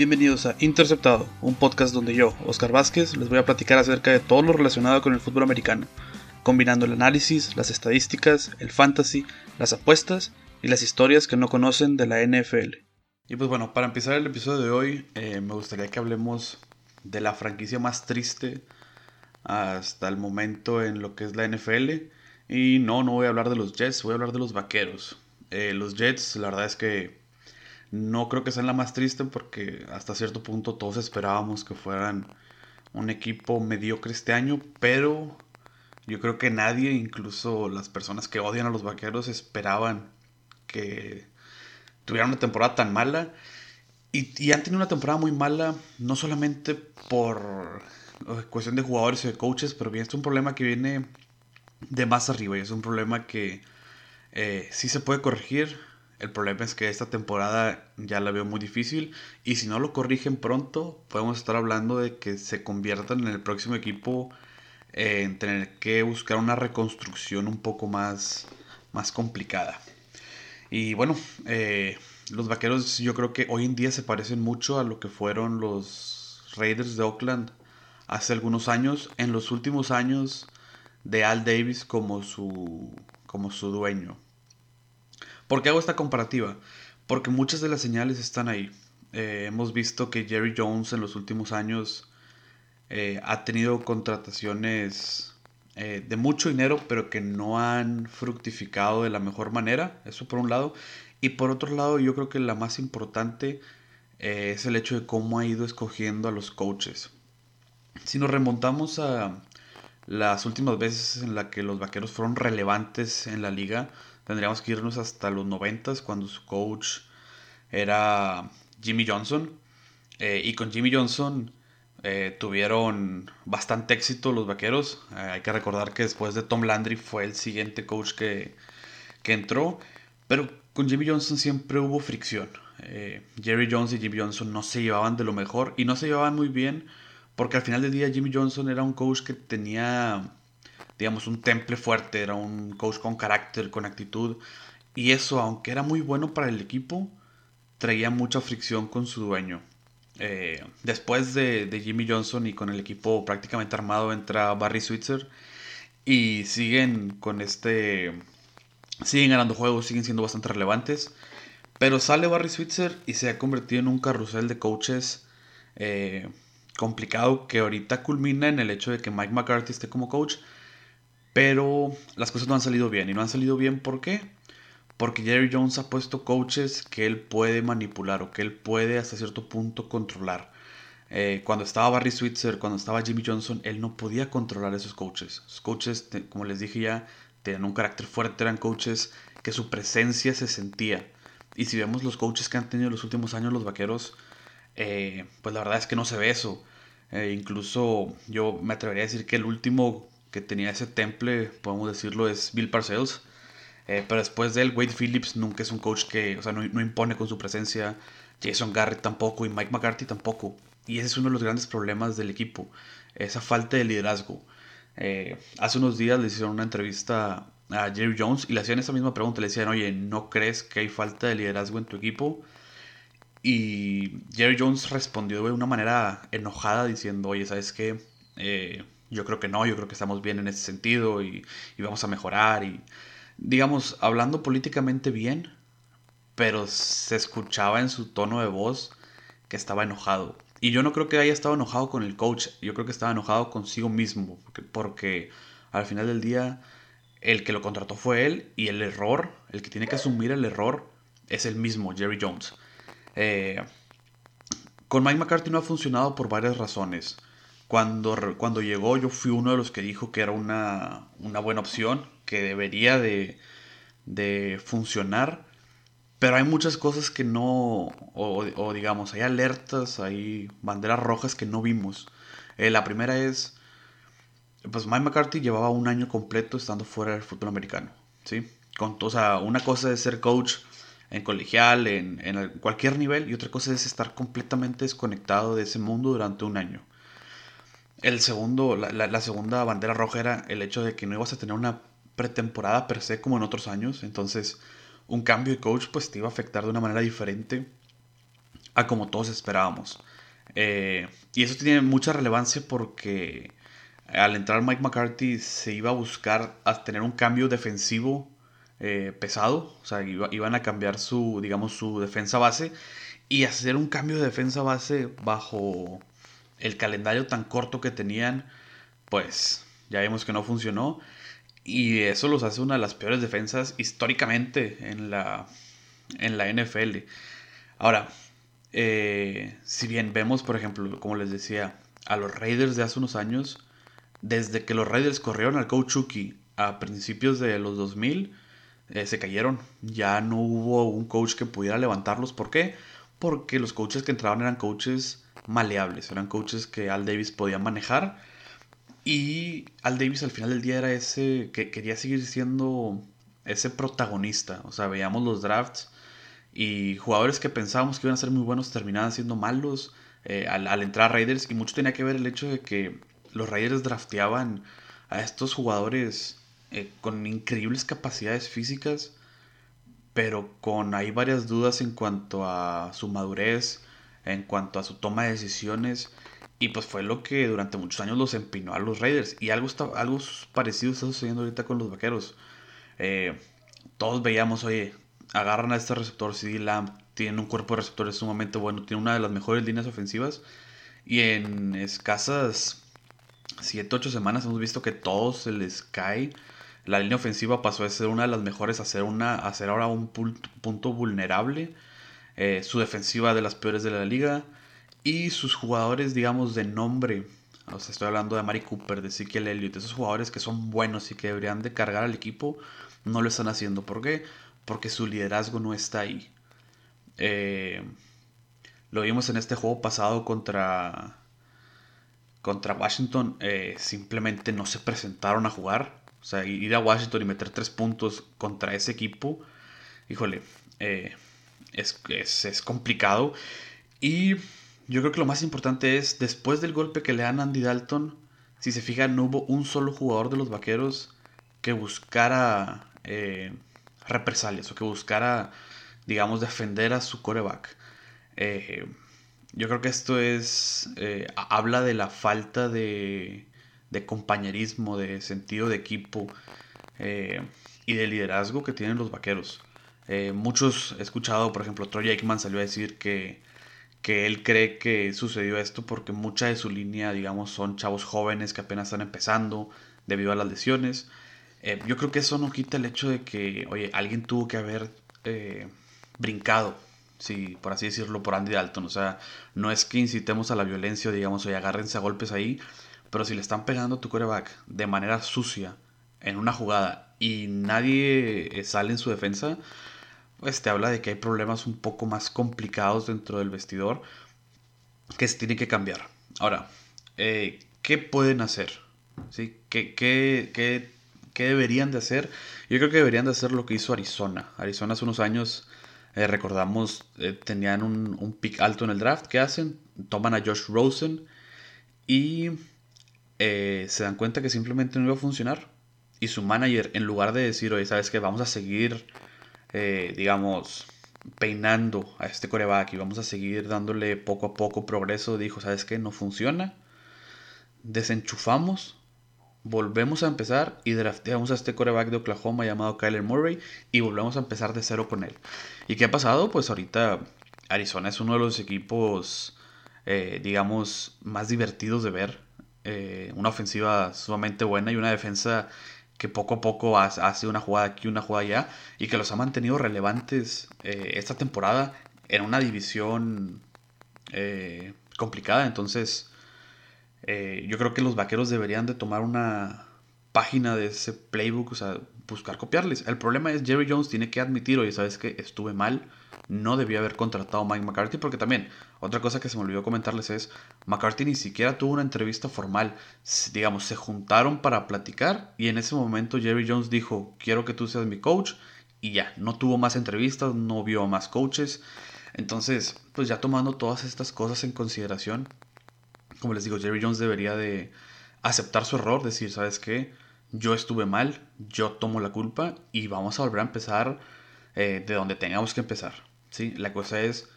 Bienvenidos a Interceptado, un podcast donde yo, Oscar Vázquez, les voy a platicar acerca de todo lo relacionado con el fútbol americano, combinando el análisis, las estadísticas, el fantasy, las apuestas y las historias que no conocen de la NFL. Y pues bueno, para empezar el episodio de hoy, eh, me gustaría que hablemos de la franquicia más triste hasta el momento en lo que es la NFL. Y no, no voy a hablar de los Jets, voy a hablar de los Vaqueros. Eh, los Jets, la verdad es que no creo que sean la más triste porque hasta cierto punto todos esperábamos que fueran un equipo mediocre este año, pero yo creo que nadie, incluso las personas que odian a los Vaqueros, esperaban que tuvieran una temporada tan mala. Y, y han tenido una temporada muy mala, no solamente por eh, cuestión de jugadores y de coaches, pero bien es un problema que viene de más arriba y es un problema que eh, sí se puede corregir. El problema es que esta temporada ya la veo muy difícil y si no lo corrigen pronto podemos estar hablando de que se conviertan en el próximo equipo eh, en tener que buscar una reconstrucción un poco más, más complicada. Y bueno, los vaqueros yo creo que hoy en día se parecen mucho a lo que fueron los Raiders de Oakland hace algunos años, en los últimos años de Al Davis como su, como su dueño. ¿Por qué hago esta comparativa? Porque muchas de las señales están ahí. Eh, hemos visto que Jerry Jones en los últimos años eh, ha tenido contrataciones eh, de mucho dinero, pero que no han fructificado de la mejor manera. Eso por un lado. Y por otro lado, yo creo que la más importante es el hecho de cómo ha ido escogiendo a los coaches. Si nos remontamos a las últimas veces en las que los vaqueros fueron relevantes en la liga, tendríamos que irnos hasta los 90 cuando su coach era Jimmy Johnson. Eh, y con Jimmy Johnson eh, tuvieron bastante éxito los vaqueros. Eh, hay que recordar que después de Tom Landry fue el siguiente coach que, que entró. Pero con Jimmy Johnson siempre hubo fricción. Jerry Jones y Jimmy Johnson no se llevaban de lo mejor y no se llevaban muy bien porque al final del día Jimmy Johnson era un coach que tenía, digamos, un temple fuerte, era un coach con carácter, con actitud. Y eso, aunque era muy bueno para el equipo, traía mucha fricción con su dueño. Eh, después de, Jimmy Johnson y con el equipo prácticamente armado entra Barry Switzer y siguen con este siguen ganando juegos, siguen siendo bastante relevantes. Pero sale Barry Switzer y se ha convertido en un carrusel de coaches eh, complicado que ahorita culmina en el hecho de que Mike McCarthy esté como coach, pero las cosas no han salido bien. ¿Y no han salido bien por qué? Porque Jerry Jones ha puesto coaches que él puede manipular o que él puede hasta cierto punto controlar. Eh, cuando estaba Barry Switzer, cuando estaba Jimmy Johnson, él no podía controlar esos coaches. Los coaches, como les dije ya, tenían un carácter fuerte, eran coaches que su presencia se sentía. Y si vemos los coaches que han tenido los últimos años los vaqueros, eh, pues la verdad es que no se ve eso. Eh, incluso yo me atrevería a decir que el último que tenía ese temple, podemos decirlo, es Bill Parcells. Eh, pero después de él, Wade Phillips nunca es un coach que, o sea, no, impone con su presencia. Jason Garrett tampoco y Mike McCarthy tampoco. Y ese es uno de los grandes problemas del equipo, esa falta de liderazgo. Eh, hace unos días le hicieron una entrevista a Jerry Jones y le hacían esa misma pregunta. Le decían, oye, ¿no crees que hay falta de liderazgo en tu equipo? Y Jerry Jones respondió de una manera enojada diciendo, oye, ¿sabes qué? Eh, yo creo que no, yo creo que estamos bien en ese sentido y, vamos a mejorar. Y digamos, hablando políticamente bien, pero se escuchaba en su tono de voz que estaba enojado. Y yo no creo que haya estado enojado con el coach, yo creo que estaba enojado consigo mismo, porque, porque al final del día el que lo contrató fue él y el error, el que tiene que asumir el error es el mismo, Jerry Jones. Eh, con Mike McCarthy no ha funcionado por varias razones. Cuando, cuando llegó yo fui uno de los que dijo que era una, buena opción, que debería de, funcionar, pero hay muchas cosas que no, o, digamos, hay alertas, hay banderas rojas que no vimos. Eh, la primera es, pues Mike McCarthy llevaba un año completo estando fuera del fútbol americano, ¿sí? Con, o sea, una cosa es ser coach en colegial, en, cualquier nivel, y otra cosa es estar completamente desconectado de ese mundo durante un año. El segundo, la, segunda bandera roja era el hecho de que no ibas a tener una pretemporada per se como en otros años, entonces un cambio de coach pues te iba a afectar de una manera diferente a como todos esperábamos. Eh, y eso tiene mucha relevancia porque al entrar Mike McCarthy se iba a buscar a tener un cambio defensivo eh, pesado, o sea, iban a cambiar su, digamos, su defensa base y hacer un cambio de defensa base bajo el calendario tan corto que tenían, pues ya vimos que no funcionó y eso los hace una de las peores defensas históricamente en la, en la NFL. Ahora, eh, si bien vemos, por ejemplo, como les decía, a los Raiders de hace unos años, desde que los Raiders corrieron al coach a principios de los 2000, eh, se cayeron. Ya no hubo un coach que pudiera levantarlos. ¿Por qué? Porque los coaches que entraban eran coaches maleables, eran coaches que Al Davis podía manejar. Y Al Davis al final del día era ese que quería seguir siendo ese protagonista. O sea, veíamos los drafts y jugadores que pensábamos que iban a ser muy buenos terminaban siendo malos eh, al, entrar a Raiders. Y mucho tenía que ver el hecho de que los Raiders drafteaban a estos jugadores eh, con increíbles capacidades físicas, pero con hay varias dudas en cuanto a su madurez, en cuanto a su toma de decisiones. Y pues fue lo que durante muchos años los empinó a los Raiders. Y algo, está, algo parecido está sucediendo ahorita con los Vaqueros. Eh, todos veíamos, oye, agarran a este receptor, CD Lamb, tiene un cuerpo de receptores sumamente bueno, tiene una de las mejores líneas ofensivas. Y en escasas 7, 8 semanas hemos visto que todos se les cae. La línea ofensiva pasó de ser una de las mejores a ser, una, a ser ahora un punto vulnerable. Eh, su defensiva de las peores de la liga. Y sus jugadores, digamos, de nombre. O estoy hablando de Mari Cooper, de Ezekiel Elliott. Esos jugadores que son buenos y que deberían de cargar al equipo. No lo están haciendo. ¿Por qué? Porque su liderazgo no está ahí. Eh, lo vimos en este juego pasado contra contra Washington eh, simplemente no se presentaron a jugar. O sea, ir a Washington y meter tres puntos contra ese equipo, híjole, eh, es, es, complicado. Y yo creo que lo más importante es, después del golpe que le dan a Andy Dalton, si se fijan, no hubo un solo jugador de los Vaqueros que buscara eh, represalias o que buscara, digamos, defender a su coreback. Yo creo que esto es. Eh, habla de la falta de, de, compañerismo, de sentido de equipo eh, y de liderazgo que tienen los vaqueros. Eh, muchos he escuchado, por ejemplo, Troy Aikman salió a decir que, que él cree que sucedió esto porque mucha de su línea, digamos, son chavos jóvenes que apenas están empezando debido a las lesiones. yo creo que eso no quita el hecho de que, oye, alguien tuvo que haber brincado sí, por así decirlo, por Andy Dalton. O sea, no es que incitemos a la violencia, digamos, oye, agárrense a golpes ahí, pero si le están pegando a tu coreback de manera sucia en una jugada y nadie eh, sale en su defensa, pues te habla de que hay problemas un poco más complicados dentro del vestidor que se tienen que cambiar. Ahora, eh, ¿qué pueden hacer? ¿Sí? ¿Qué, qué, qué, qué deberían de hacer? Yo creo que deberían de hacer lo que hizo Arizona. Arizona hace unos años eh, recordamos, tenían un, un, pick alto en el draft. ¿Qué hacen? Toman a Josh Rosen y eh, se dan cuenta que simplemente no iba a funcionar. Y su manager, en lugar de decir, oye, ¿sabes qué? Vamos a seguir, digamos, peinando a este coreback y vamos a seguir dándole poco a poco progreso, dijo, ¿sabes qué? No funciona. Desenchufamos volvemos a empezar y drafteamos a este coreback de Oklahoma llamado Kyler Murray y volvemos a empezar de cero con él. ¿Y qué ha pasado? Pues ahorita Arizona es uno de los equipos, eh, digamos, más divertidos de ver. Eh, una ofensiva sumamente buena y una defensa que poco a poco hace una jugada aquí, una jugada allá y que los ha mantenido relevantes eh, esta temporada en una división complicada. Entonces, eh, yo creo que los vaqueros deberían de tomar una página de ese playbook, o sea, buscar copiarles. El problema es Jerry Jones tiene que admitir, oye, sabes que estuve mal, no debía haber contratado a Mike McCarthy, porque también, otra cosa que se me olvidó comentarles es, McCarthy ni siquiera tuvo una entrevista formal, digamos, se juntaron para platicar y en ese momento Jerry Jones dijo, quiero que tú seas mi coach, y ya, no tuvo más entrevistas, no vio a más coaches. Entonces, pues ya tomando todas estas cosas en consideración, como les digo, Jerry Jones debería de aceptar su error, decir, ¿sabes qué? Yo estuve mal, yo tomo la culpa y vamos a volver a empezar eh, de donde tengamos que empezar. ¿sí? La cosa es,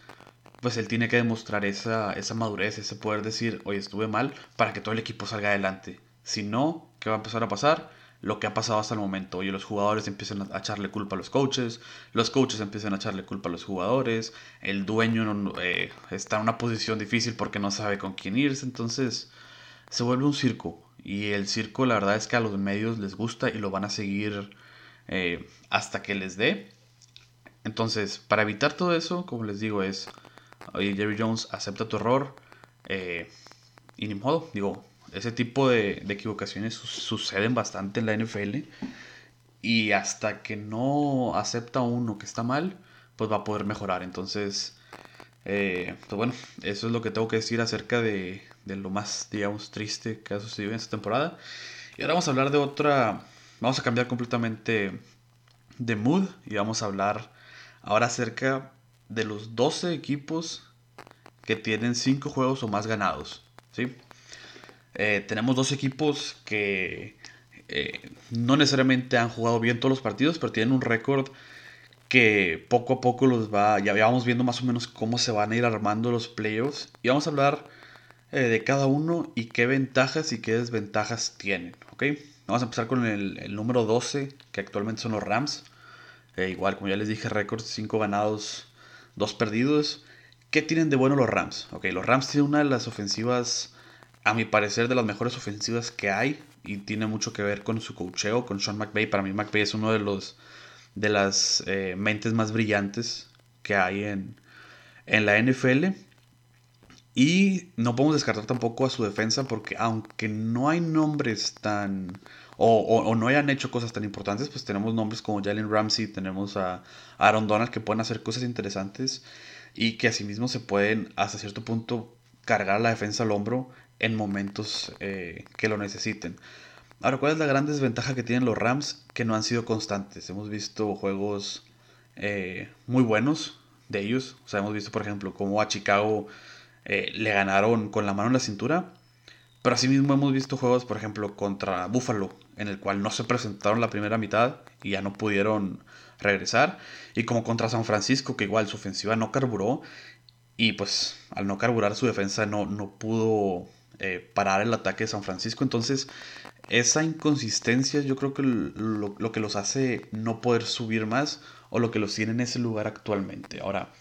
pues él tiene que demostrar esa, esa madurez, ese poder decir, oye, estuve mal, para que todo el equipo salga adelante. Si no, ¿qué va a empezar a pasar? Lo que ha pasado hasta el momento. Oye, los jugadores empiezan a echarle culpa a los coaches, los coaches empiezan a echarle culpa a los jugadores, el dueño eh, está en una posición difícil porque no sabe con quién irse, entonces se vuelve un circo. Y el circo la verdad es que a los medios les gusta y lo van a seguir eh, hasta que les dé. Entonces, para evitar todo eso, como les digo, es oye, Jerry Jones, acepta tu error. Eh, y ni modo, digo, ese tipo de, equivocaciones suceden bastante en la NFL. Y hasta que no acepta uno que está mal, pues va a poder mejorar. Entonces, eh, pues bueno, eso es lo que tengo que decir acerca de, de, lo más, digamos, triste que ha sucedido en esta temporada. Y ahora vamos a hablar de otra, vamos a cambiar completamente de mood y vamos a hablar ahora acerca de los 12 equipos que tienen 5 juegos o más ganados. ¿sí? Eh, tenemos dos equipos que eh, no necesariamente han jugado bien todos los partidos, pero tienen un récord que poco a poco los va, ya vamos viendo más o menos cómo se van a ir armando los playoffs. Y vamos a hablar eh, de cada uno y qué ventajas y qué desventajas tienen. ¿ok? Vamos a empezar con el número 12, que actualmente son los Rams. Igual, como ya les dije, récord 5 ganados, dos perdidos. ¿Qué tienen de bueno los Rams? Ok, los Rams tienen una de las ofensivas, a mi parecer, de las mejores ofensivas que hay. Y tiene mucho que ver con su cocheo, con Sean McVay. Para mí, McVay es uno de los de las eh, mentes más brillantes que hay en, en la NFL. Y no podemos descartar tampoco a su defensa porque aunque no hay nombres tan... O, no hayan hecho cosas tan importantes, pues tenemos nombres como Jalen Ramsey, tenemos a Aaron Donald que pueden hacer cosas interesantes y que asimismo se pueden hasta cierto punto cargar la defensa al hombro en momentos eh, que lo necesiten. Ahora, ¿cuál es la gran desventaja que tienen los Rams? Que no han sido constantes. Hemos visto juegos eh, muy buenos de ellos. O sea, hemos visto, por ejemplo, cómo a Chicago eh, le ganaron con la mano en la cintura. Pero asimismo hemos visto juegos, por ejemplo, contra Buffalo, en el cual no se presentaron la primera mitad y ya no pudieron regresar. Y como contra San Francisco, que igual su ofensiva no carburó. Y pues al no carburar su defensa no, no pudo eh, parar el ataque de San Francisco. Entonces esa inconsistencia yo creo que lo, lo, que los hace no poder subir más o lo que los tiene en ese lugar actualmente. Ahora,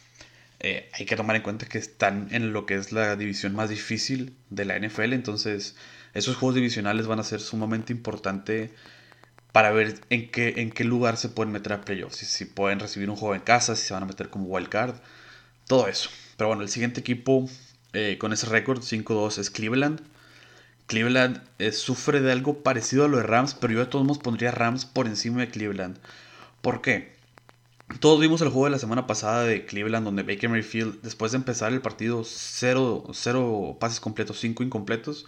eh, hay que tomar en cuenta que están en lo que es la división más difícil de la NFL, entonces esos juegos divisionales van a ser sumamente importantes para ver en qué, en qué lugar se pueden meter a playoffs, si, si pueden recibir un juego en casa, si se van a meter como wild card, todo eso. Pero bueno, el siguiente equipo eh, con ese récord 5-2 es Cleveland. Cleveland eh, sufre de algo parecido a lo de Rams, pero yo de todos modos pondría Rams por encima de Cleveland. ¿Por qué? Todos vimos el juego de la semana pasada de Cleveland donde Baker Mayfield, después de empezar el partido 0, pases completos, 5 incompletos,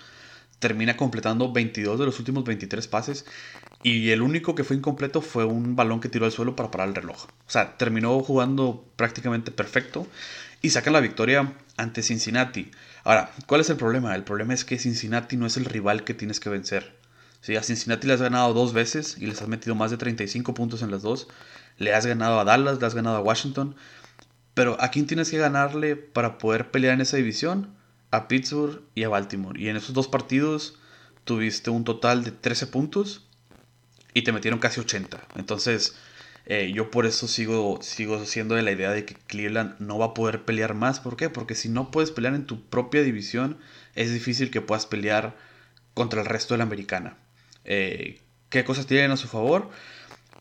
termina completando 22 de los últimos 23 pases y el único que fue incompleto fue un balón que tiró al suelo para parar el reloj. O sea, terminó jugando prácticamente perfecto y sacan la victoria ante Cincinnati. Ahora, ¿cuál es el problema? El problema es que Cincinnati no es el rival que tienes que vencer. Si a Cincinnati le has ganado dos veces y les has metido más de 35 puntos en las dos. Le has ganado a Dallas, le has ganado a Washington. Pero ¿a quién tienes que ganarle para poder pelear en esa división? A Pittsburgh y a Baltimore. Y en esos dos partidos tuviste un total de 13 puntos y te metieron casi 80. Entonces, eh, yo por eso sigo, sigo siendo de la idea de que Cleveland no va a poder pelear más. ¿Por qué? Porque si no puedes pelear en tu propia división, es difícil que puedas pelear contra el resto de la americana. Eh, ¿Qué cosas tienen a su favor?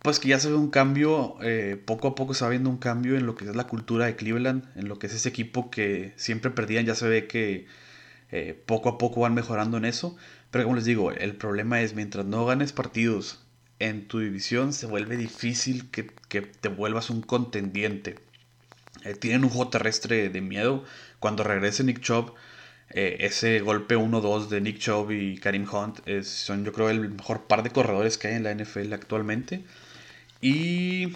Pues que ya se ve un cambio, eh, poco a poco se va viendo un cambio en lo que es la cultura de Cleveland, en lo que es ese equipo que siempre perdían, ya se ve que eh, poco a poco van mejorando en eso, pero como les digo, el problema es mientras no ganes partidos en tu división, se vuelve difícil que, te vuelvas un contendiente. Eh, tienen un juego terrestre de miedo, cuando regrese Nick Chubb, ese golpe 1-2 de Nick Chubb y Karim Hunt es, son yo creo el mejor par de corredores que hay en la NFL actualmente. Y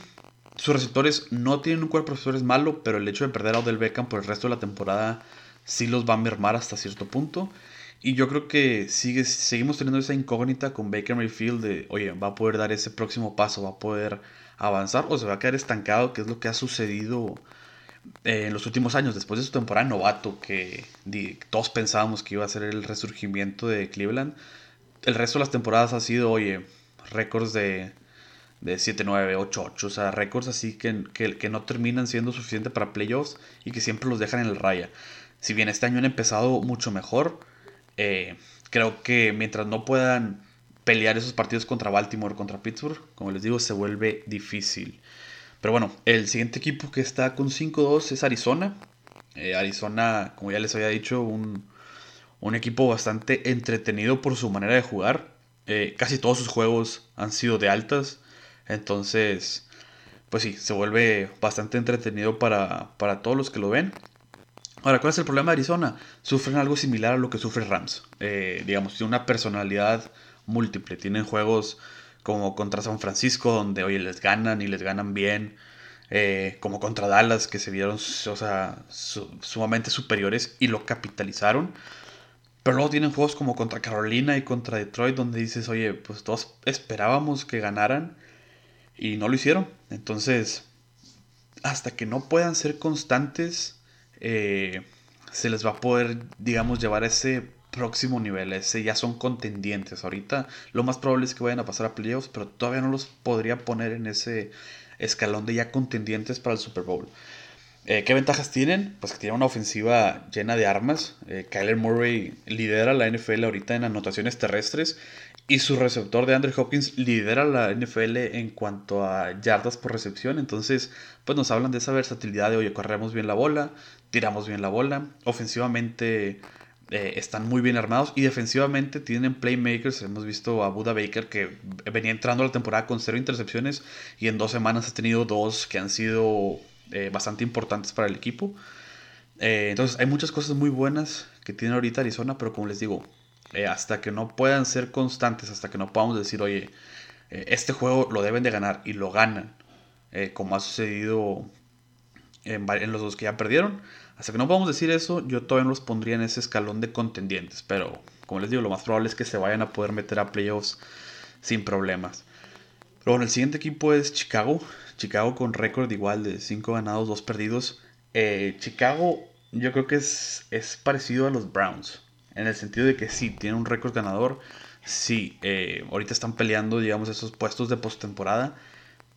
sus receptores no tienen un cuerpo de receptores malo, pero el hecho de perder a Odell Beckham por el resto de la temporada sí los va a mermar hasta cierto punto. Y yo creo que sigue, seguimos teniendo esa incógnita con Baker Mayfield de, oye, va a poder dar ese próximo paso, va a poder avanzar o se va a quedar estancado, que es lo que ha sucedido en los últimos años, después de su temporada novato, que todos pensábamos que iba a ser el resurgimiento de Cleveland, el resto de las temporadas ha sido, oye, récords de, de 7-9, 8-8, o sea, récords así que, que, que, no terminan siendo suficiente para playoffs y que siempre los dejan en el raya. Si bien este año han empezado mucho mejor, eh, creo que mientras no puedan pelear esos partidos contra Baltimore, contra Pittsburgh, como les digo, se vuelve difícil. Pero bueno, el siguiente equipo que está con 5-2 es Arizona. Eh, Arizona, como ya les había dicho, un, un, equipo bastante entretenido por su manera de jugar. Eh, casi todos sus juegos han sido de altas. Entonces, pues sí, se vuelve bastante entretenido para, para todos los que lo ven. Ahora, ¿cuál es el problema de Arizona? Sufren algo similar a lo que sufre Rams. Eh, digamos, tiene una personalidad múltiple. Tienen juegos como contra San Francisco, donde, oye, les ganan y les ganan bien. Eh, como contra Dallas, que se vieron sumamente superiores y lo capitalizaron. Pero luego tienen juegos como contra Carolina y contra Detroit, donde dices, oye, pues todos esperábamos que ganaran y no lo hicieron. Entonces, hasta que no puedan ser constantes, eh, se les va a poder, digamos, llevar a ese próximo nivel. Ese ya son contendientes. Ahorita lo más probable es que vayan a pasar a playoffs, pero todavía no los podría poner en ese escalón de ya contendientes para el Super Bowl. Eh, ¿Qué ventajas tienen? Pues que tienen una ofensiva llena de armas. Eh, Kyler Murray lidera la NFL ahorita en anotaciones terrestres y su receptor de Andrew Hopkins lidera la NFL en cuanto a yardas por recepción. Entonces, pues nos hablan de esa versatilidad de, oye, corremos bien la bola, tiramos bien la bola. Ofensivamente eh, están muy bien armados y defensivamente tienen playmakers. Hemos visto a Buda Baker que venía entrando a la temporada con cero intercepciones y en dos semanas ha tenido dos que han sido eh, bastante importantes para el equipo. Eh, entonces hay muchas cosas muy buenas que tiene ahorita Arizona, pero como les digo, hasta que no puedan ser constantes, hasta que no podamos decir, oye, este juego lo deben de ganar y lo ganan, como ha sucedido en, los dos que ya perdieron hasta que no podamos decir eso, yo todavía no los pondría en ese escalón de contendientes. Pero, como les digo, lo más probable es que se vayan a poder meter a playoffs sin problemas. Pero bueno, el siguiente equipo es Chicago. Chicago con récord igual de 5 ganados, 2 perdidos. Eh, Chicago yo creo que es, es parecido a los Browns. En el sentido de que sí, tiene un récord ganador. Sí, eh, ahorita están peleando, digamos, esos puestos de postemporada.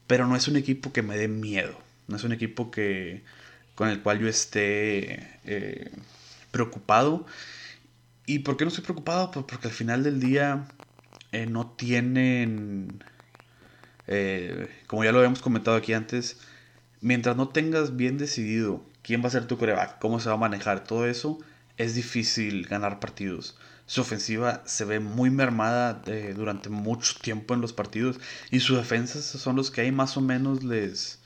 Pero no es un equipo que me dé miedo. No es un equipo que, con el cual yo esté eh, preocupado. ¿Y por qué no estoy preocupado? Pues porque al final del día eh, no tienen, eh, como ya lo habíamos comentado aquí antes, mientras no tengas bien decidido quién va a ser tu coreback, cómo se va a manejar todo eso, es difícil ganar partidos. Su ofensiva se ve muy mermada durante mucho tiempo en los partidos y sus defensas son los que ahí más o menos les,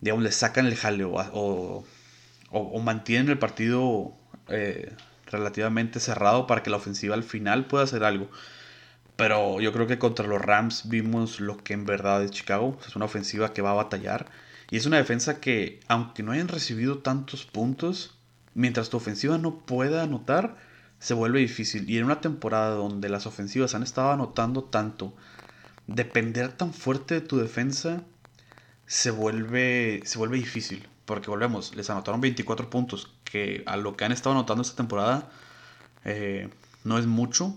digamos, le sacan el jaleo o, o, mantienen el partido eh, relativamente cerrado para que la ofensiva al final pueda hacer algo. Pero yo creo que contra los Rams vimos lo que en verdad es Chicago. Es una ofensiva que va a batallar. Y es una defensa que, aunque no hayan recibido tantos puntos, mientras tu ofensiva no pueda anotar, se vuelve difícil. Y en una temporada donde las ofensivas han estado anotando tanto, depender tan fuerte de tu defensa se vuelve, se vuelve difícil. Porque volvemos, les anotaron 24 puntos, que a lo que han estado anotando esta temporada eh, no es mucho.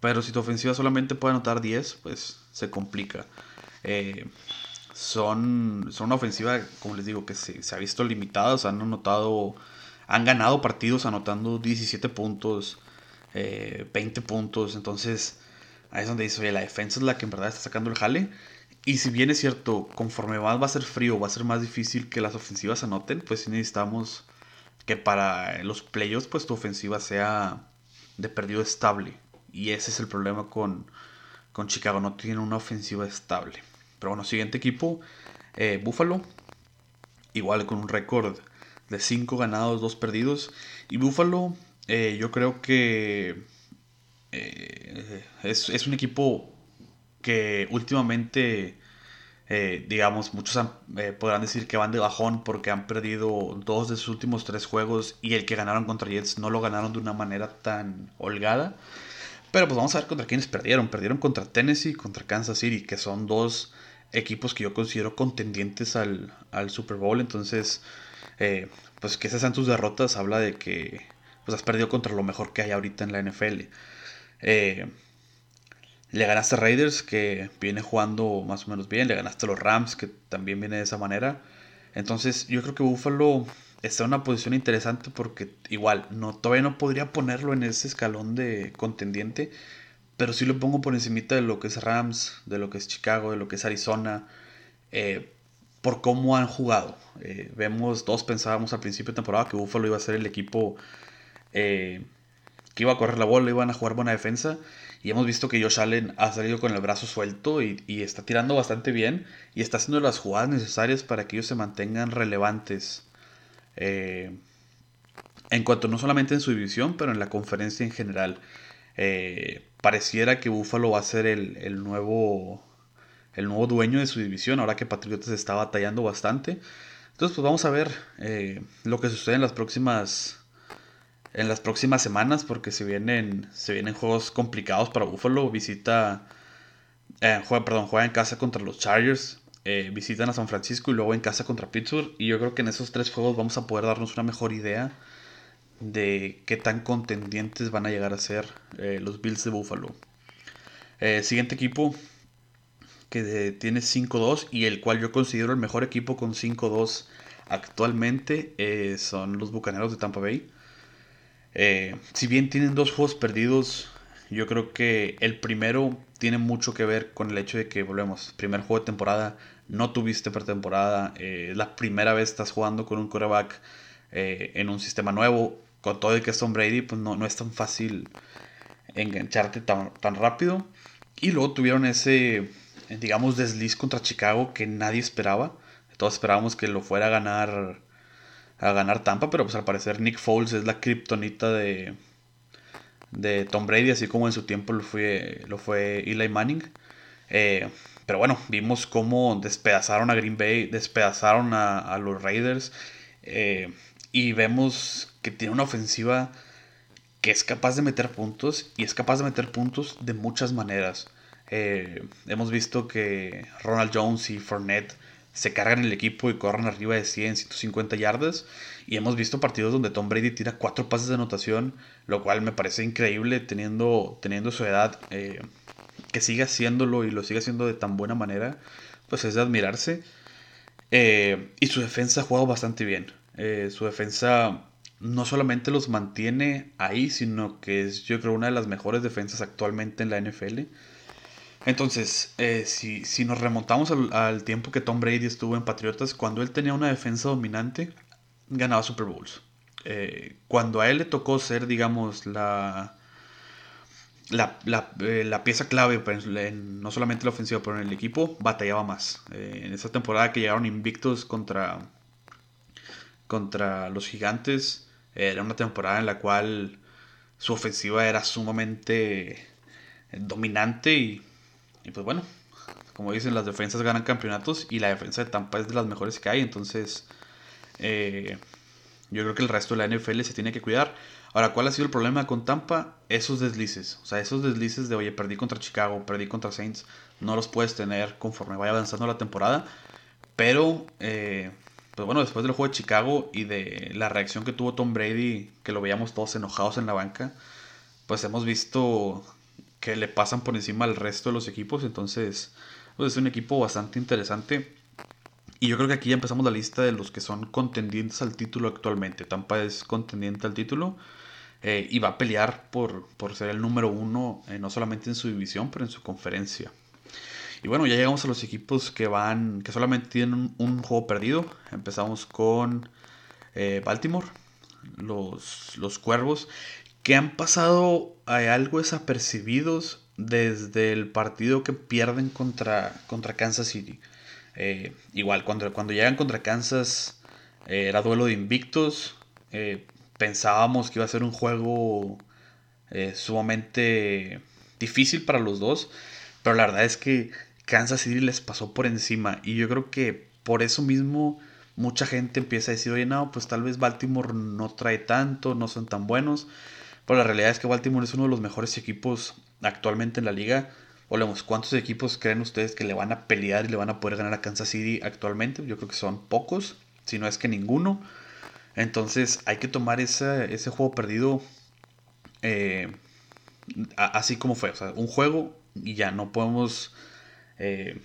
Pero si tu ofensiva solamente puede anotar 10, pues se complica. Eh, son, son una ofensiva, como les digo, que se, ha visto limitada. han anotado, han ganado partidos anotando 17 puntos, 20 eh, puntos. Entonces, ahí es donde dice, oye, la defensa es la que en verdad está sacando el jale. Y si bien es cierto, conforme más va a ser frío, va a ser más difícil que las ofensivas anoten, pues necesitamos que para los playoffs, pues tu ofensiva sea de perdido estable. Y ese es el problema con, con Chicago, no tiene una ofensiva estable. Pero bueno, siguiente equipo, eh, Buffalo, igual con un récord de 5 ganados, 2 perdidos. Y Buffalo, eh, yo creo que eh, es, es, un equipo que últimamente, eh, digamos, muchos podrán decir que van de bajón porque han perdido dos de sus últimos tres juegos y el que ganaron contra Jets no lo ganaron de una manera tan holgada. Pero pues vamos a ver contra quiénes perdieron. Perdieron contra Tennessee, contra Kansas City, que son dos equipos que yo considero contendientes al, Super Bowl. Entonces, eh, pues que esas sean tus derrotas habla de que pues has perdido contra lo mejor que hay ahorita en la NFL. Eh, le ganaste a Raiders, que viene jugando más o menos bien. Le ganaste a los Rams, que también viene de esa manera. Entonces, yo creo que Buffalo está en una posición interesante porque igual, no, todavía no podría ponerlo en ese escalón de contendiente. Pero sí lo pongo por encimita de lo que es Rams, de lo que es Chicago, de lo que es Arizona. Eh, por cómo han jugado. Eh, vemos, todos pensábamos al principio de temporada que Buffalo iba a ser el equipo eh, que iba a correr la bola, iban a jugar buena defensa. Y hemos visto que Josh Allen ha salido con el brazo suelto y, está tirando bastante bien y está haciendo las jugadas necesarias para que ellos se mantengan relevantes. Eh, en cuanto no solamente en su división, pero en la conferencia en general. Pareciera que Buffalo va a ser el, nuevo, el nuevo dueño de su división, ahora que Patriotas está batallando bastante. Entonces, pues vamos a ver eh, lo que sucede en las próximas en las próximas semanas porque se vienen, se vienen juegos complicados para Buffalo. Visita, eh, juega, perdón, juega en casa contra los Chargers, eh, visitan a San Francisco y luego en casa contra Pittsburgh. Y yo creo que en esos tres juegos vamos a poder darnos una mejor idea de qué tan contendientes van a llegar a ser los Bills de Buffalo. siguiente equipo que tiene 5-2 y el cual yo considero el mejor equipo con 5-2 actualmente son los Bucaneros de Tampa Bay. Eh, si bien tienen dos juegos perdidos, yo creo que el primero tiene mucho que ver con el hecho de que, volvemos, primer juego de temporada, no tuviste pretemporada, eh, la primera vez estás jugando con un quarterback eh, en un sistema nuevo, con todo el que es Tom Brady, pues no, no es tan fácil engancharte tan, tan rápido. Y luego tuvieron ese, digamos, desliz contra Chicago que nadie esperaba. Todos esperábamos que lo fuera a ganar a ganar Tampa, pero pues al parecer Nick Foles es la kriptonita de, de Tom Brady, así como en su tiempo lo fue, lo fue Eli Manning. Eh, pero bueno, vimos cómo despedazaron a Green Bay, despedazaron a, los Raiders. Eh, y vemos que tiene una ofensiva que es capaz de meter puntos y es capaz de meter puntos de muchas maneras. Eh, hemos visto que Ronald Jones y Fournette se cargan el equipo y corren arriba de 100, 150 yardas. Y hemos visto partidos donde Tom Brady tira cuatro pases de anotación, lo cual me parece increíble teniendo, teniendo su edad, eh, que siga haciéndolo y lo siga haciendo de tan buena manera, pues es de admirarse. Eh, y su defensa ha jugado bastante bien. Su defensa no solamente los mantiene ahí, sino que es yo creo una de las mejores defensas actualmente en la NFL. Entonces, eh, si, si, nos remontamos al, tiempo que Tom Brady estuvo en Patriotas, cuando él tenía una defensa dominante, ganaba Super Bowls. Eh, cuando a él le tocó ser, digamos, la, la, la, eh, pieza clave, no solamente la ofensiva, pero en el equipo, batallaba más. en esa temporada que llegaron invictos contra, contra los gigantes, era una temporada en la cual su ofensiva era sumamente dominante y y pues bueno, como dicen, las defensas ganan campeonatos y la defensa de Tampa es de las mejores que hay. Entonces, eh, yo creo que el resto de la NFL se tiene que cuidar. Ahora, ¿cuál ha sido el problema con Tampa? Esos deslices. O sea, esos deslices de, oye, perdí contra Chicago, perdí contra Saints, no los puedes tener conforme vaya avanzando la temporada. Pero, eh, pues bueno, después del juego de Chicago y de la reacción que tuvo Tom Brady, que lo veíamos todos enojados en la banca, pues hemos visto que le pasan por encima al resto de los equipos. Entonces, pues es un equipo bastante interesante. Y yo creo que aquí ya empezamos la lista de los que son contendientes al título actualmente. Tampa es contendiente al título eh, y va a pelear por, por ser el número uno, eh, no solamente en su división, pero en su conferencia. Y bueno, ya llegamos a los equipos que van, que solamente tienen un, juego perdido. Empezamos con eh, Baltimore, los, los Cuervos, que han pasado a algo desapercibidos desde el partido que pierden contra, contra Kansas City. Eh, igual, cuando, cuando llegan contra Kansas eh, era duelo de invictos. Eh, pensábamos que iba a ser un juego sumamente difícil para los dos. Pero la verdad es que Kansas City les pasó por encima. Y yo creo que por eso mismo mucha gente empieza a decir, oye, no, pues tal vez Baltimore no trae tanto, no son tan buenos. Pero la realidad es que Baltimore es uno de los mejores equipos actualmente en la liga. Volvemos, ¿cuántos equipos creen ustedes que le van a pelear y le van a poder ganar a Kansas City actualmente? Yo creo que son pocos, si no es que ninguno. Entonces hay que tomar ese, ese juego perdido eh, así como fue. O sea, un juego y ya no podemos eh,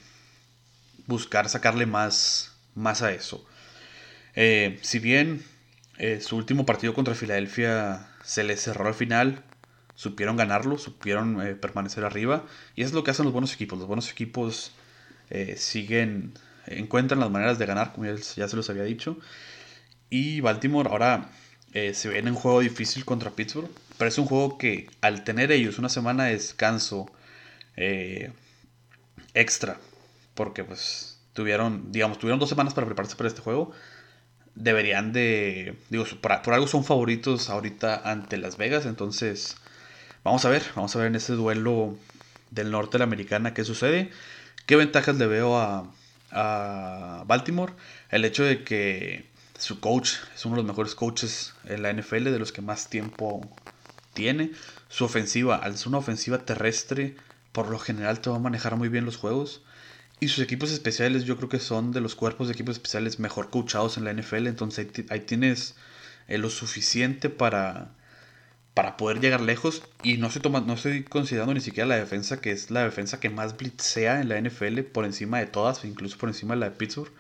buscar sacarle más, más a eso. Eh, si bien su último partido contra Filadelfia se les cerró al final, supieron ganarlo, supieron permanecer arriba. Y es lo que hacen los buenos equipos. Los buenos equipos siguen, encuentran las maneras de ganar, como ya, se los había dicho. Y Baltimore ahora se viene en un juego difícil contra Pittsburgh. Pero es un juego que al tener ellos una semana de descanso eh, extra, porque pues tuvieron, digamos, tuvieron dos semanas para prepararse para este juego, deberían de, digo, por, algo son favoritos ahorita ante Las Vegas, entonces vamos a ver, vamos a ver en ese duelo del norte de la americana qué sucede, qué ventajas le veo a, a Baltimore, el hecho de que su coach es uno de los mejores coaches en la NFL, de los que más tiempo tiene. Su ofensiva, al ser una ofensiva terrestre, por lo general te va a manejar muy bien los juegos. Y sus equipos especiales yo creo que son de los cuerpos de equipos especiales mejor coachados en la NFL. Entonces ahí, tienes eh, lo suficiente para, para poder llegar lejos. Y no estoy, no estoy considerando ni siquiera la defensa, que es la defensa que más blitzea en la NFL, por encima de todas, incluso por encima de la de Pittsburgh.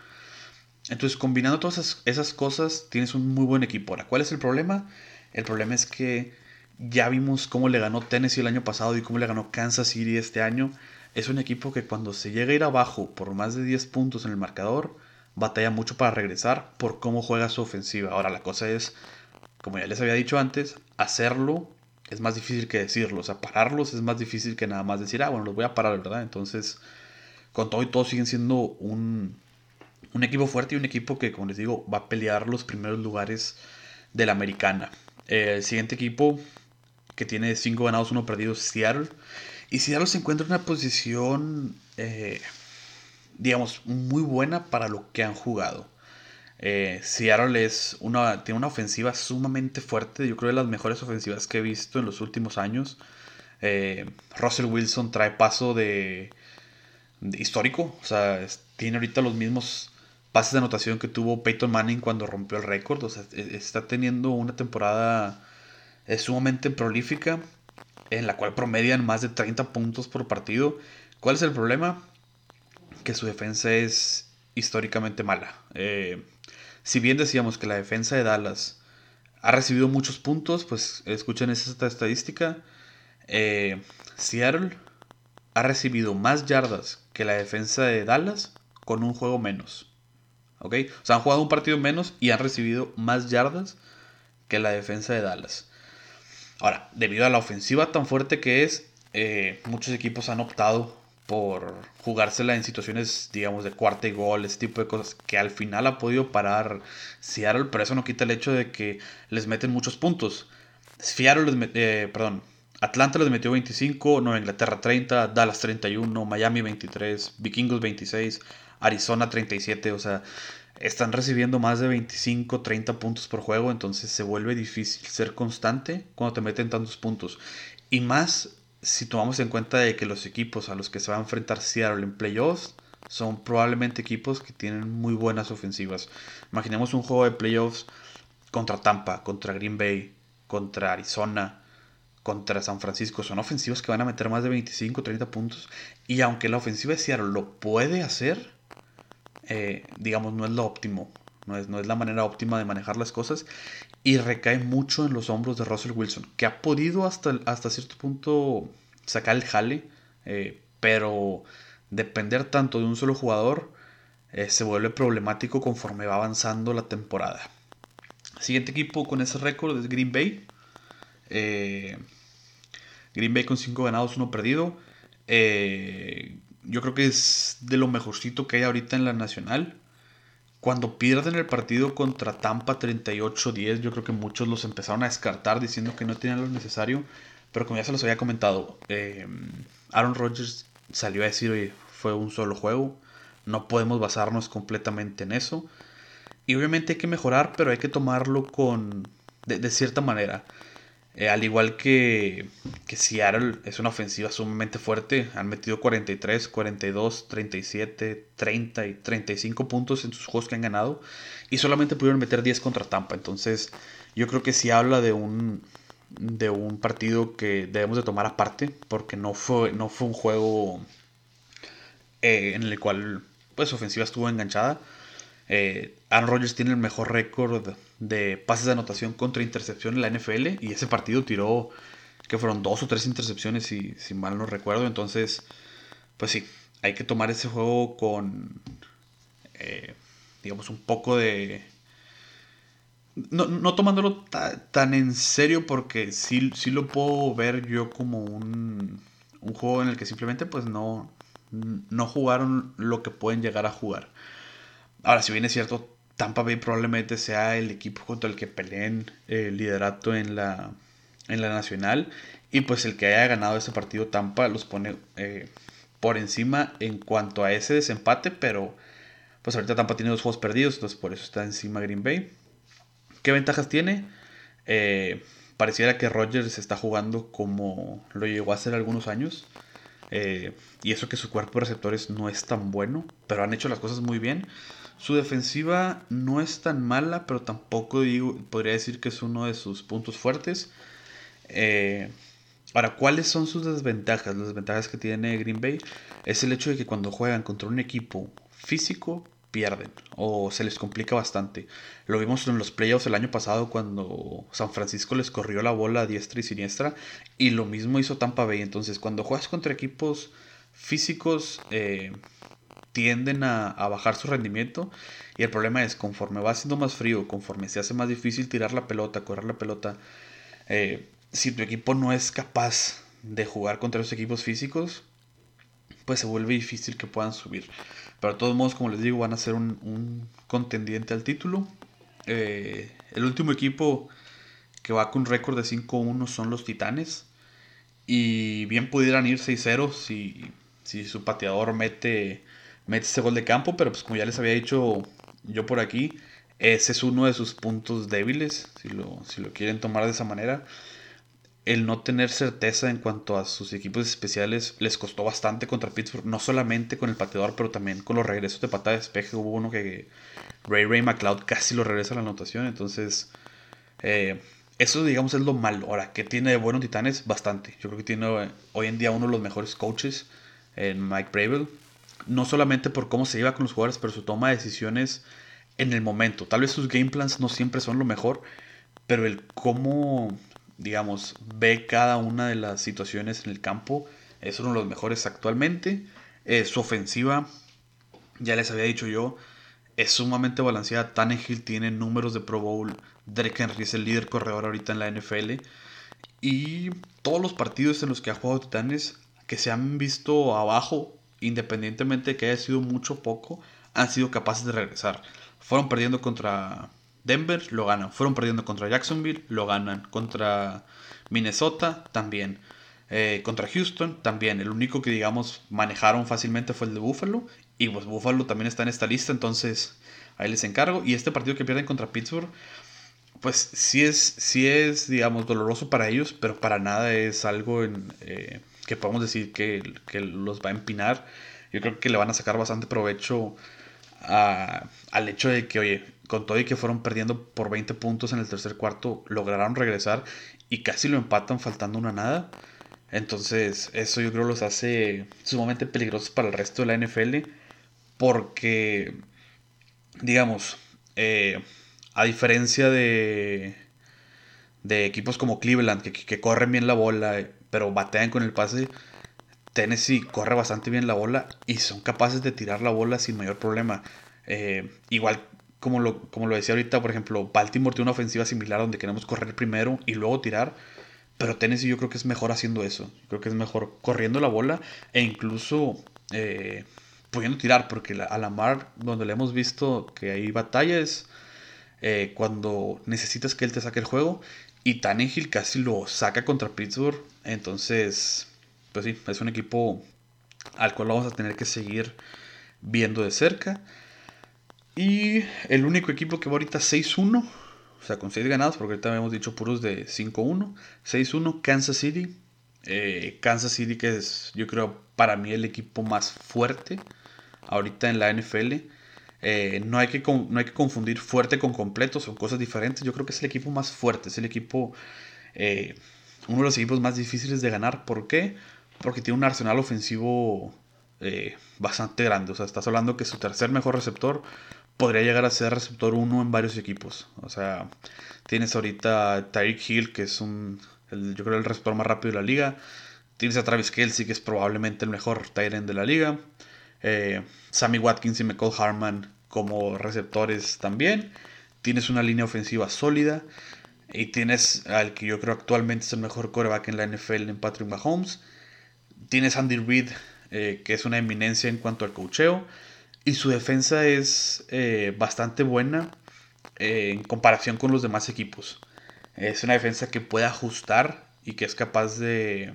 Entonces, combinando todas esas, esas cosas, tienes un muy buen equipo. Ahora, ¿cuál es el problema? El problema es que ya vimos cómo le ganó Tennessee el año pasado y cómo le ganó Kansas City este año. Es un equipo que cuando se llega a ir abajo por más de 10 puntos en el marcador, batalla mucho para regresar por cómo juega su ofensiva. Ahora la cosa es, como ya les había dicho antes, hacerlo es más difícil que decirlo. O sea, pararlos es más difícil que nada más decir, ah, bueno, los voy a parar, ¿verdad? Entonces, con todo y todo siguen siendo un, un equipo fuerte y un equipo que, como les digo, va a pelear los primeros lugares de la americana. el siguiente equipo que tiene 5 ganados, 1 perdido, Seattle. Y Seattle se encuentra en una posición, eh, digamos, muy buena para lo que han jugado. Eh, Seattle es una, tiene una ofensiva sumamente fuerte, yo creo de las mejores ofensivas que he visto en los últimos años. Eh, Russell Wilson trae paso de, histórico, o sea, tiene ahorita los mismos pases de anotación que tuvo Peyton Manning cuando rompió el récord, o sea, e, está teniendo una temporada es sumamente prolífica, en la cual promedian más de 30 puntos por partido. ¿Cuál es el problema? Que su defensa es históricamente mala. Eh, si bien decíamos que la defensa de Dallas ha recibido muchos puntos, pues escuchen esta estadística. Eh, Seattle ha recibido más yardas que la defensa de Dallas con un juego menos. ¿Ok? O sea, han jugado un partido menos y han recibido más yardas que la defensa de Dallas. Ahora, debido a la ofensiva tan fuerte que es, eh, muchos equipos han optado por jugársela en situaciones, digamos, de cuarta y gol, ese tipo de cosas, que al final ha podido parar Seattle, pero eso no quita el hecho de que les meten muchos puntos. Seattle les eh, perdón, Atlanta les metió 25, Nueva Inglaterra 30, Dallas 31, Miami 23, Vikingos 26, Arizona 37, o sea, están recibiendo más de 25, 30 puntos por juego, entonces se vuelve difícil ser constante cuando te meten tantos puntos. Y más si tomamos en cuenta de que los equipos a los que se va a enfrentar Seattle en playoffs son probablemente equipos que tienen muy buenas ofensivas. Imaginemos un juego de playoffs contra Tampa, contra Green Bay, contra Arizona, contra San Francisco. Son ofensivas que van a meter más de 25, 30 puntos. Y aunque la ofensiva de Seattle lo puede hacer, eh, digamos, no es lo óptimo. No es, no es la manera óptima de manejar las cosas. Y recae mucho en los hombros de Russell Wilson, que ha podido hasta, hasta cierto punto sacar el jale. Eh, pero depender tanto de un solo jugador eh, se vuelve problemático conforme va avanzando la temporada. Siguiente equipo con ese récord es Green Bay. Green Bay con 5 ganados, 1 perdido. Yo creo que es de lo mejorcito que hay ahorita en la nacional. Cuando pierden el partido contra Tampa 38-10, yo creo que muchos los empezaron a descartar diciendo que no tenían lo necesario. Pero como ya se los había comentado, eh, Aaron Rodgers salió a decir, oye, fue un solo juego. No podemos basarnos completamente en eso. Y obviamente hay que mejorar, pero hay que tomarlo con... de, cierta manera. Eh, al igual que, que Seattle es una ofensiva sumamente fuerte. Han metido 43, 42, 37, 30 y 35 puntos en sus juegos que han ganado. Y solamente pudieron meter 10 contra Tampa. Entonces yo creo que sí habla de un, de un partido que debemos de tomar aparte. Porque no fue, no fue un juego eh, en el cual pues ofensiva estuvo enganchada. Eh, Aaron Rodgers tiene el mejor récord de pases de anotación contra intercepción en la NFL y ese partido tiró que fueron dos o tres intercepciones si, mal no recuerdo. Entonces, pues sí, hay que tomar ese juego con, eh, digamos, un poco de... No, no tomándolo tan en serio porque sí, sí lo puedo ver yo como un, un juego en el que simplemente pues no, no jugaron lo que pueden llegar a jugar. Ahora, si bien es cierto, Tampa Bay probablemente sea el equipo contra el que peleen el liderato en la, en la nacional. Y pues el que haya ganado ese partido Tampa los pone eh, por encima en cuanto a ese desempate. Pero pues ahorita Tampa tiene dos juegos perdidos, entonces por eso está encima Green Bay. ¿Qué ventajas tiene? Eh, pareciera que Rodgers está jugando como lo llegó a hacer algunos años. Eh, y eso que su cuerpo de receptores no es tan bueno, pero han hecho las cosas muy bien. Su defensiva no es tan mala, pero tampoco digo, podría decir que es uno de sus puntos fuertes. Eh, ahora, ¿cuáles son sus desventajas? Las desventajas que tiene Green Bay es el hecho de que cuando juegan contra un equipo físico pierden o se les complica bastante. Lo vimos en los playoffs el año pasado cuando San Francisco les corrió la bola a diestra y siniestra y lo mismo hizo Tampa Bay. Entonces, cuando juegas contra equipos físicos, eh, tienden a, bajar su rendimiento. Y el problema es, conforme va siendo más frío, conforme se hace más difícil tirar la pelota, correr la pelota, eh, si tu equipo no es capaz de jugar contra los equipos físicos, pues se vuelve difícil que puedan subir. Pero de todos modos, como les digo, van a ser un, contendiente al título. Eh, el último equipo que va con un récord de 5-1 son los Titanes. Y bien pudieran ir 6-0 si, si su pateador mete mete ese gol de campo, pero pues como ya les había dicho yo por aquí, ese es uno de sus puntos débiles, si lo, si lo quieren tomar de esa manera. El no tener certeza en cuanto a sus equipos especiales les costó bastante contra Pittsburgh, no solamente con el pateador, pero también con los regresos de patada de. Hubo uno que Ray Ray McLeod casi lo regresa a la anotación, entonces eh, eso digamos es lo malo. Ahora, que tiene de bueno Titanes? Bastante. Yo creo que tiene eh, hoy en día uno de los mejores coaches en Mike Bravel no solamente por cómo se lleva con los jugadores, pero su toma de decisiones en el momento. Tal vez sus game plans no siempre son lo mejor, pero el cómo, digamos, ve cada una de las situaciones en el campo es uno de los mejores actualmente. Eh, su ofensiva, ya les había dicho yo, es sumamente balanceada. Tannehill tiene números de Pro Bowl. Derek Henry es el líder corredor ahorita en la NFL. Y todos los partidos en los que ha jugado Titanes que se han visto abajo independientemente de que haya sido mucho o poco, han sido capaces de regresar. Fueron perdiendo contra Denver, lo ganan. Fueron perdiendo contra Jacksonville, lo ganan. Contra Minnesota, también. Eh, contra Houston, también. El único que, digamos, manejaron fácilmente fue el de Buffalo. Y pues Buffalo también está en esta lista, entonces ahí les encargo. Y este partido que pierden contra Pittsburgh, pues sí es, sí es digamos, doloroso para ellos, pero para nada es algo en, eh, que podemos decir que, los va a empinar. Yo creo que le van a sacar bastante provecho al hecho de que, oye, con todo y que fueron perdiendo por 20 puntos en el tercer cuarto, lograron regresar y casi lo empatan faltando una nada. Entonces, eso yo creo los hace sumamente peligrosos para el resto de la NFL. Porque, digamos, eh, a diferencia de, de equipos como Cleveland, que, que, corren bien la bola, pero batean con el pase. Tennessee corre bastante bien la bola y son capaces de tirar la bola sin mayor problema. Eh, igual como lo, como lo decía ahorita, por ejemplo, Baltimore tiene una ofensiva similar donde queremos correr primero y luego tirar. Pero Tennessee yo creo que es mejor haciendo eso. creo que es mejor corriendo la bola e incluso eh, pudiendo tirar. Porque a la mar, donde le hemos visto que hay batallas, eh, cuando necesitas que él te saque el juego. Y Tannehill casi lo saca contra Pittsburgh. Entonces, pues sí, es un equipo al cual vamos a tener que seguir viendo de cerca. Y el único equipo que va ahorita 6-1 o sea, con 6 ganados, porque ahorita habíamos dicho puros de 5-1. 6-1, Kansas City. Eh, Kansas City, que es, yo creo, para mí el equipo más fuerte ahorita en la NFL. Eh, no, hay que, no hay que confundir fuerte con completo, son cosas diferentes. Yo creo que es el equipo más fuerte, es el equipo, eh, uno de los equipos más difíciles de ganar. ¿Por qué? Porque tiene un arsenal ofensivo bastante grande. O sea, estás hablando que su tercer mejor receptor podría llegar a ser receptor 1 en varios equipos. O sea, tienes ahorita Tyreek Hill, que es un, yo creo, el receptor más rápido de la liga. Tienes a Travis Kelsey, que es probablemente el mejor end de la liga. Eh, Sammy Watkins y McCall Harman como receptores también. Tienes una línea ofensiva sólida. Y tienes al que yo creo actualmente es el mejor coreback en la NFL en Patrick Mahomes. Tienes Andy Reid, eh, que es una eminencia en cuanto al cocheo. Y su defensa es eh, bastante buena en comparación con los demás equipos. Es una defensa que puede ajustar y que es capaz de,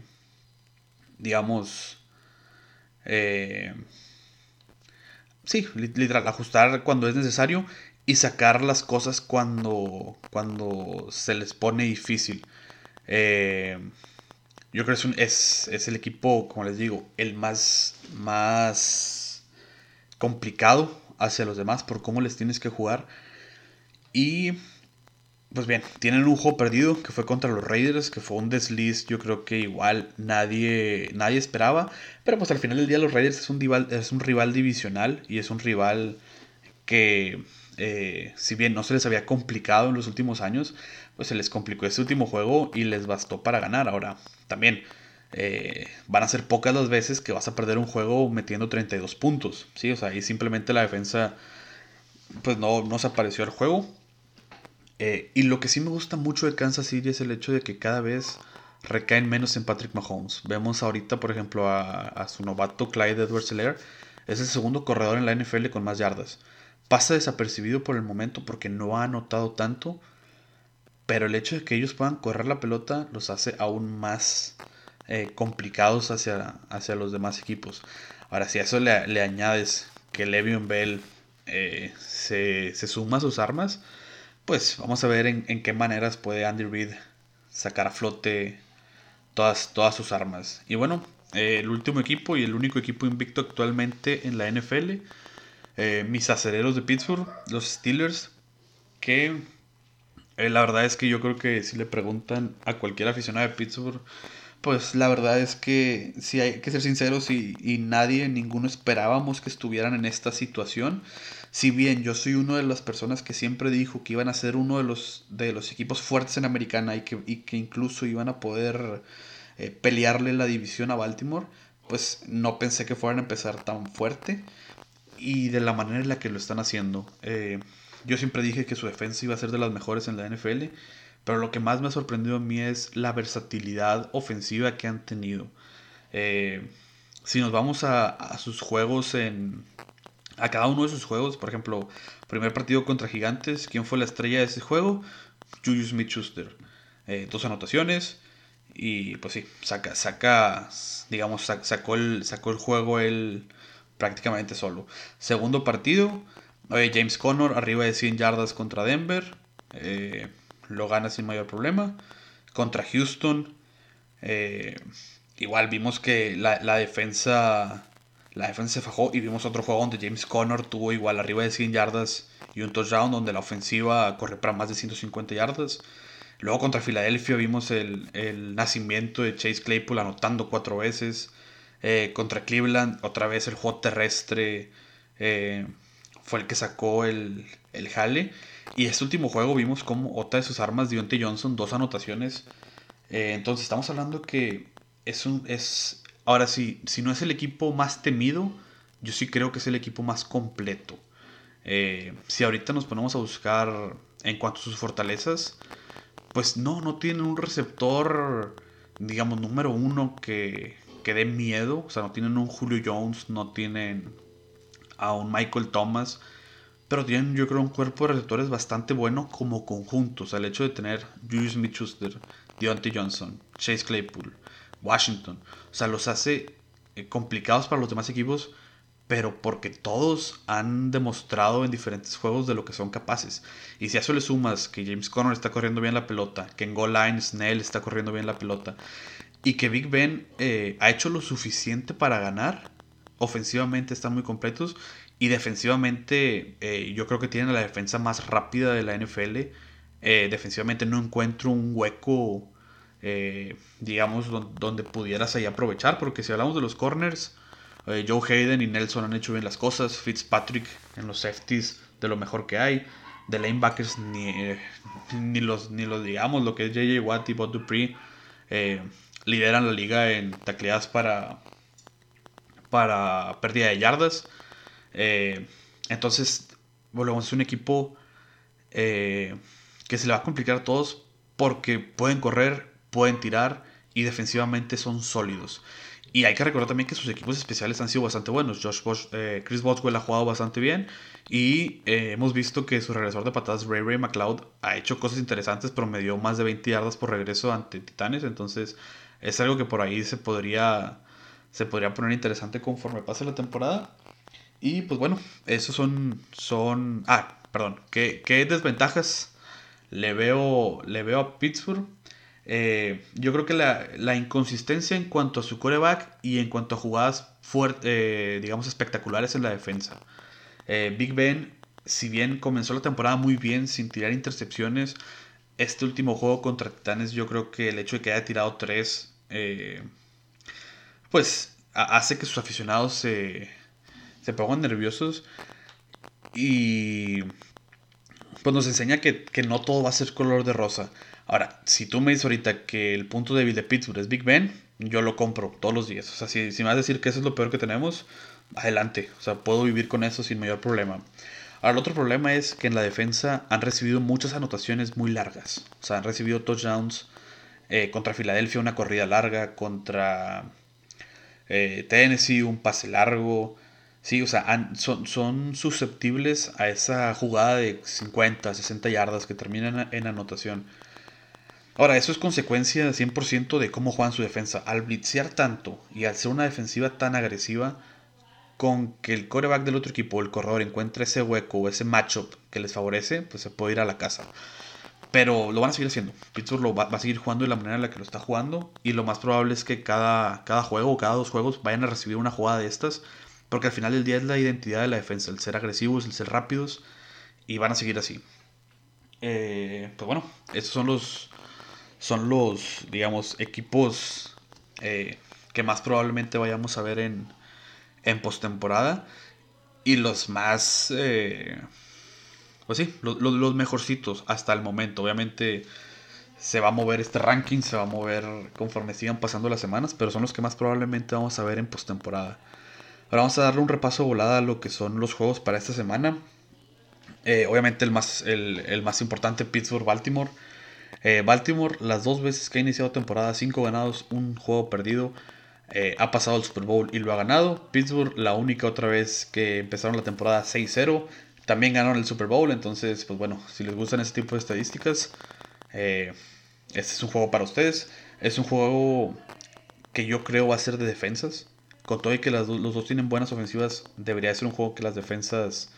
digamos, sí, literal, ajustar cuando es necesario y sacar las cosas cuando, cuando se les pone difícil. yo creo que es, es, es, el equipo, como les digo, el más, más complicado hacia los demás por cómo les tienes que jugar. Y pues bien, tienen un juego perdido que fue contra los Raiders, que fue un desliz, yo creo que igual nadie, nadie esperaba. Pero pues al final del día los Raiders es un rival, es un rival divisional y es un rival que eh, si bien no se les había complicado en los últimos años, pues se les complicó este último juego y les bastó para ganar. Ahora, también eh, van a ser pocas las veces que vas a perder un juego metiendo 32 puntos. ¿sí? O sea, ahí simplemente la defensa pues no, no se apareció al juego. Eh, y lo que sí me gusta mucho de Kansas City es el hecho de que cada vez recaen menos en Patrick Mahomes. Vemos ahorita, por ejemplo, a, su novato Clyde edwards helaire Es el segundo corredor en la NFL con más yardas. Pasa desapercibido por el momento porque no ha anotado tanto. Pero el hecho de que ellos puedan correr la pelota los hace aún más eh, complicados hacia, hacia los demás equipos. Ahora, si a eso le, añades que Le'Veon Bell eh, se, suma a sus armas, pues vamos a ver en, qué maneras puede Andy Reid sacar a flote todas, todas sus armas. Y bueno, eh, el último equipo y el único equipo invicto actualmente en la NFL, mis acereros de Pittsburgh, los Steelers, que la verdad es que yo creo que si le preguntan a cualquier aficionado de Pittsburgh, pues la verdad es que si hay que ser sinceros y, y, nadie, ninguno esperábamos que estuvieran en esta situación. Si bien yo soy una de las personas que siempre dijo que iban a ser uno de los, de los equipos fuertes en Americana y que, y que incluso iban a poder eh, pelearle la división a Baltimore, pues no pensé que fueran a empezar tan fuerte y de la manera en la que lo están haciendo. Eh, yo siempre dije que su defensa iba a ser de las mejores en la NFL pero lo que más me ha sorprendido a mí es la versatilidad ofensiva que han tenido. Eh, si nos vamos a, sus juegos en... A cada uno de sus juegos, por ejemplo, primer partido contra Gigantes, ¿quién fue la estrella de ese juego? Julius Smith-Schuster. Eh, dos anotaciones y pues sí, saca, saca digamos, sacó, el, sacó el juego él prácticamente solo. Segundo partido, James Conner arriba de 100 yardas contra Denver. Eh, lo gana sin mayor problema. Contra Houston, eh, igual vimos que la, defensa la defensa se fajó y vimos otro juego donde James Conner tuvo igual arriba de 100 yardas y un touchdown donde la ofensiva corre para más de 150 yardas. Luego contra Filadelfia vimos el, nacimiento de Chase Claypool anotando cuatro veces. Eh, contra Cleveland otra vez el juego terrestre eh, fue el que sacó el, el jale. Y este último juego vimos como otra de sus armas, Dionte Johnson, dos anotaciones. Eh, entonces estamos hablando que es un... Es, ahora sí, si no es el equipo más temido, yo sí creo que es el equipo más completo. Eh, si ahorita nos ponemos a buscar en cuanto a sus fortalezas, pues no, no tienen un receptor, digamos, número uno que, que dé miedo. O sea, no tienen un Julio Jones, no tienen a un Michael Thomas pero tienen yo creo un cuerpo de receptores bastante bueno como conjunto. O sea, el hecho de tener Julius Smith-Schuster, Deontay Johnson, Chase Claypool, Washington, o sea, los hace eh, complicados para los demás equipos, pero porque todos han demostrado en diferentes juegos de lo que son capaces. Y si a eso le sumas que James Conner está corriendo bien la pelota, que en goal line Snell está corriendo bien la pelota, y que Big Ben eh, ha hecho lo suficiente para ganar, ofensivamente están muy completos, y defensivamente eh, yo creo que tienen la defensa más rápida de la NFL. Defensivamente no encuentro un hueco, digamos, donde pudieras ahí aprovechar, porque si hablamos de los corners, eh, Joe Hayden y Nelson han hecho bien las cosas. Fitzpatrick en los safeties de lo mejor que hay. De lanebackers ni, eh, ni, los, ni los digamos, lo que es JJ Watt y Bob Dupree eh, lideran la liga en tacleadas para, para pérdida de yardas. entonces, volvemos a un equipo que se le va a complicar a todos porque pueden correr, pueden tirar y defensivamente son sólidos. Y hay que recordar también que sus equipos especiales han sido bastante buenos. Josh eh, Chris Boswell ha jugado bastante bien. Y eh, hemos visto que su regresor de patadas, Ray Ray McLeod, ha hecho cosas interesantes. Promedió más de 20 yardas por regreso ante Titanes. Entonces es algo que por ahí se podría, se podría poner interesante conforme pase la temporada. Y pues bueno, esos son... son ah, perdón. ¿Qué, qué desventajas le veo, le veo a Pittsburgh? Eh, yo creo que la, inconsistencia en cuanto a su coreback y en cuanto a jugadas fuertes, eh, digamos, espectaculares en la defensa. Eh, Big Ben, si bien comenzó la temporada muy bien sin tirar intercepciones, este último juego contra Titanes, yo creo que el hecho de que haya tirado tres, pues hace que sus aficionados se, se pongan nerviosos y pues nos enseña que, que no todo va a ser color de rosa. Ahora, si tú me dices ahorita que el punto débil de Pittsburgh es Big Ben, yo lo compro todos los días. O sea, si, me vas a decir que eso es lo peor que tenemos, adelante. O sea, puedo vivir con eso sin mayor problema. Ahora, el otro problema es que en la defensa han recibido muchas anotaciones muy largas. O sea, han recibido touchdowns eh, contra Filadelfia, una corrida larga, contra eh, Tennessee, un pase largo. Sí, o sea, son, son susceptibles a esa jugada de 50, 60 yardas que terminan en anotación. Ahora, eso es consecuencia 100% de cómo juegan su defensa. Al blitzear tanto y al ser una defensiva tan agresiva, con que el coreback del otro equipo el corredor encuentre ese hueco o ese matchup que les favorece, pues se puede ir a la casa. Pero lo van a seguir haciendo. Pittsburgh lo va, a seguir jugando de la manera en la que lo está jugando. Y lo más probable es que cada, cada juego o cada dos juegos vayan a recibir una jugada de estas. Porque al final del día es la identidad de la defensa. El ser agresivos, el ser rápidos. Y van a seguir así. Eh, pues bueno, estos son los, son los, digamos, equipos eh, que más probablemente vayamos a ver en, en postemporada. Y los más, eh, pues sí, los, los, mejorcitos hasta el momento. Obviamente se va a mover este ranking, se va a mover conforme sigan pasando las semanas, pero son los que más probablemente vamos a ver en postemporada. Ahora vamos a darle un repaso volada a lo que son los juegos para esta semana. Eh, obviamente el más, el, el más importante, Pittsburgh-Baltimore. Eh, Baltimore, las dos veces que ha iniciado temporada, 5 ganados, un juego perdido, eh, ha pasado el Super Bowl y lo ha ganado. Pittsburgh, la única otra vez que empezaron la temporada 6-0, también ganaron el Super Bowl. Entonces, pues bueno, si les gustan este tipo de estadísticas, eh, este es un juego para ustedes. Es un juego que yo creo va a ser de defensas. Con todo y que los dos tienen buenas ofensivas, debería ser un juego que las defensas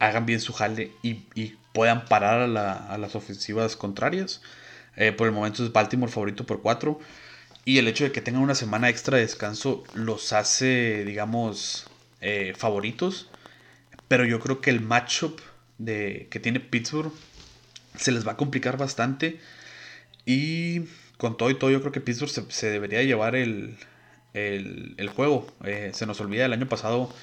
hagan bien su jale y puedan parar a, las ofensivas contrarias. Eh, por el momento es Baltimore favorito por 4. Y el hecho de que tengan una semana extra de descanso los hace, digamos, eh, favoritos. Pero yo creo que el matchup de, que tiene Pittsburgh se les va a complicar bastante. Y con todo y todo, yo creo que Pittsburgh se, debería llevar el, juego. Eh, se nos olvida el año pasado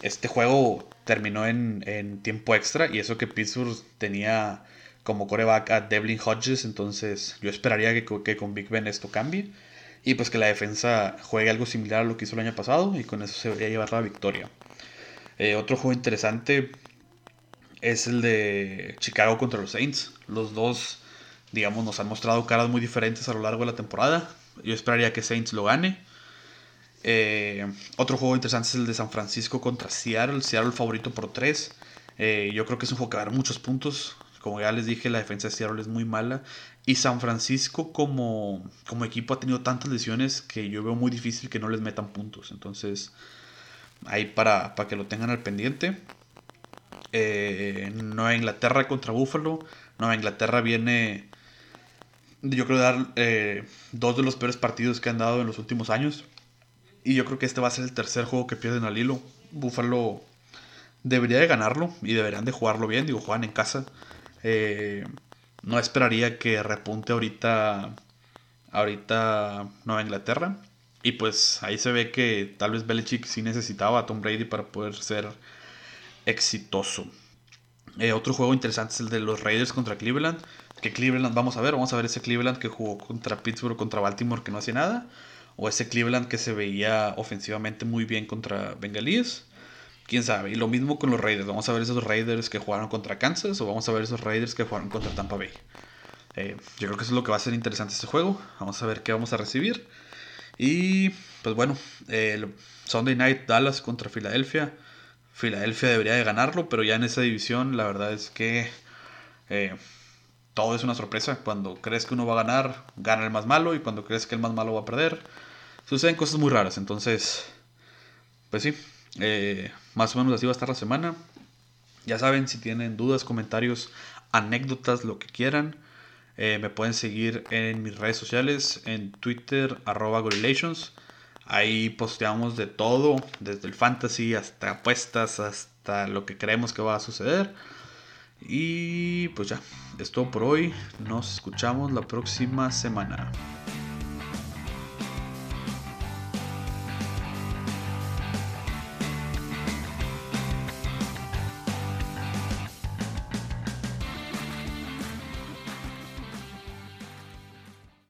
este juego terminó en, tiempo extra y eso que Pittsburgh tenía como coreback a Devlin Hodges, entonces yo esperaría que, con Big Ben esto cambie y pues que la defensa juegue algo similar a lo que hizo el año pasado y con eso se debería llevar la victoria. Eh, otro juego interesante es el de Chicago contra los Saints. Los dos, digamos, nos han mostrado caras muy diferentes a lo largo de la temporada. Yo esperaría que Saints lo gane. Eh, otro juego interesante es el de San Francisco contra Seattle. Seattle favorito por 3. Eh, yo creo que es un juego que va a dar muchos puntos. Como ya les dije, la defensa de Seattle es muy mala. Y San Francisco como, como equipo ha tenido tantas lesiones que yo veo muy difícil que no les metan puntos. Entonces, ahí para, para que lo tengan al pendiente. Eh, Nueva Inglaterra contra Buffalo. Nueva Inglaterra viene, yo creo, dar eh, dos de los peores partidos que han dado en los últimos años. Y yo creo que este va a ser el tercer juego que pierden al hilo. Buffalo debería de ganarlo y deberían de jugarlo bien. Digo, juegan en casa. Eh, no esperaría que repunte ahorita, ahorita Nueva Inglaterra. Y pues ahí se ve que tal vez Belichick sí necesitaba a Tom Brady para poder ser exitoso. Eh, otro juego interesante es el de los Raiders contra Cleveland. Que Cleveland, vamos a ver, vamos a ver ese Cleveland que jugó contra Pittsburgh, contra Baltimore, que no hacía nada. O ese Cleveland que se veía ofensivamente muy bien contra Bengalíes. Quién sabe. Y lo mismo con los Raiders. Vamos a ver esos Raiders que jugaron contra Kansas o vamos a ver esos Raiders que jugaron contra Tampa Bay. Eh, yo creo que eso es lo que va a ser interesante este juego. Vamos a ver qué vamos a recibir. Y pues bueno, el Sunday Night Dallas contra Filadelfia. Filadelfia debería de ganarlo, pero ya en esa división la verdad es que eh, todo es una sorpresa. Cuando crees que uno va a ganar, gana el más malo, y cuando crees que el más malo va a perder, suceden cosas muy raras. Entonces, pues sí, eh, más o menos así va a estar la semana. Ya saben, si tienen dudas, comentarios, anécdotas, lo que quieran, eh, me pueden seguir en mis redes sociales, en Twitter, arroba Gorillations. Ahí posteamos de todo, desde el fantasy hasta apuestas, hasta lo que creemos que va a suceder. Y pues ya, es todo por hoy. Nos escuchamos la próxima semana.